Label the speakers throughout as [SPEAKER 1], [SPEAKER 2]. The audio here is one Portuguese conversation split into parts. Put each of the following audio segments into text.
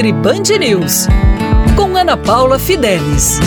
[SPEAKER 1] Nutri Band News, com Ana Paula Fidelis.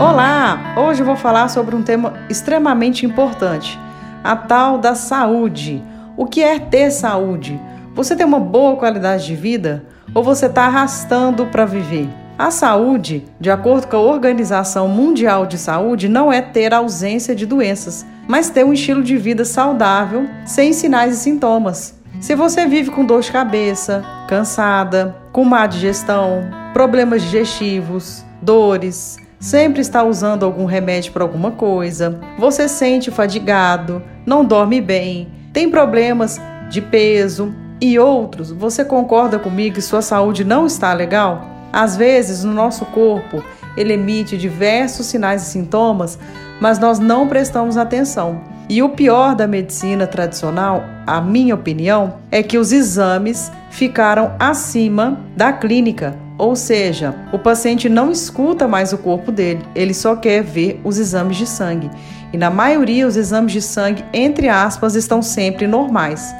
[SPEAKER 2] Olá! Hoje eu vou falar sobre um tema extremamente importante: a tal da saúde. O que é ter saúde? Você tem uma boa qualidade de vida ou você está arrastando para viver? A saúde, de acordo com a Organização Mundial de Saúde, não é ter ausência de doenças, mas ter um estilo de vida saudável, sem sinais e sintomas. Se você vive com dor de cabeça, cansada, com má digestão, problemas digestivos, dores, sempre está usando algum remédio para alguma coisa, você sente fadigado, não dorme bem, tem problemas de peso e outros, você concorda comigo que sua saúde não está legal? Às vezes, no nosso corpo, ele emite diversos sinais e sintomas, mas nós não prestamos atenção. E o pior da medicina tradicional, a minha opinião, é que os exames ficaram acima da clínica. Ou seja, o paciente não escuta mais o corpo dele, ele só quer ver os exames de sangue. E na maioria, os exames de sangue, entre aspas, estão sempre normais.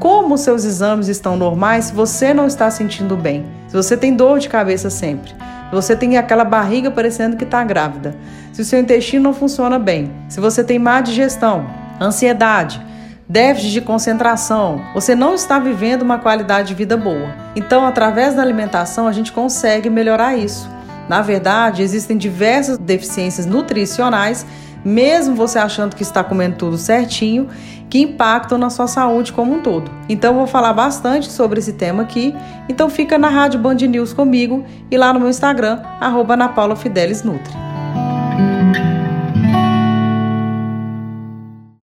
[SPEAKER 2] Como seus exames estão normais você não está sentindo bem? Se você tem dor de cabeça sempre, se você tem aquela barriga parecendo que está grávida, se o seu intestino não funciona bem, se você tem má digestão, ansiedade, déficit de concentração, você não está vivendo uma qualidade de vida boa. Então, através da alimentação, a gente consegue melhorar isso. Na verdade, existem diversas deficiências nutricionais mesmo você achando que está comendo tudo certinho, que impactam na sua saúde como um todo. Então vou falar bastante sobre esse tema aqui. Então fica na Rádio Band News comigo e lá no meu Instagram, arroba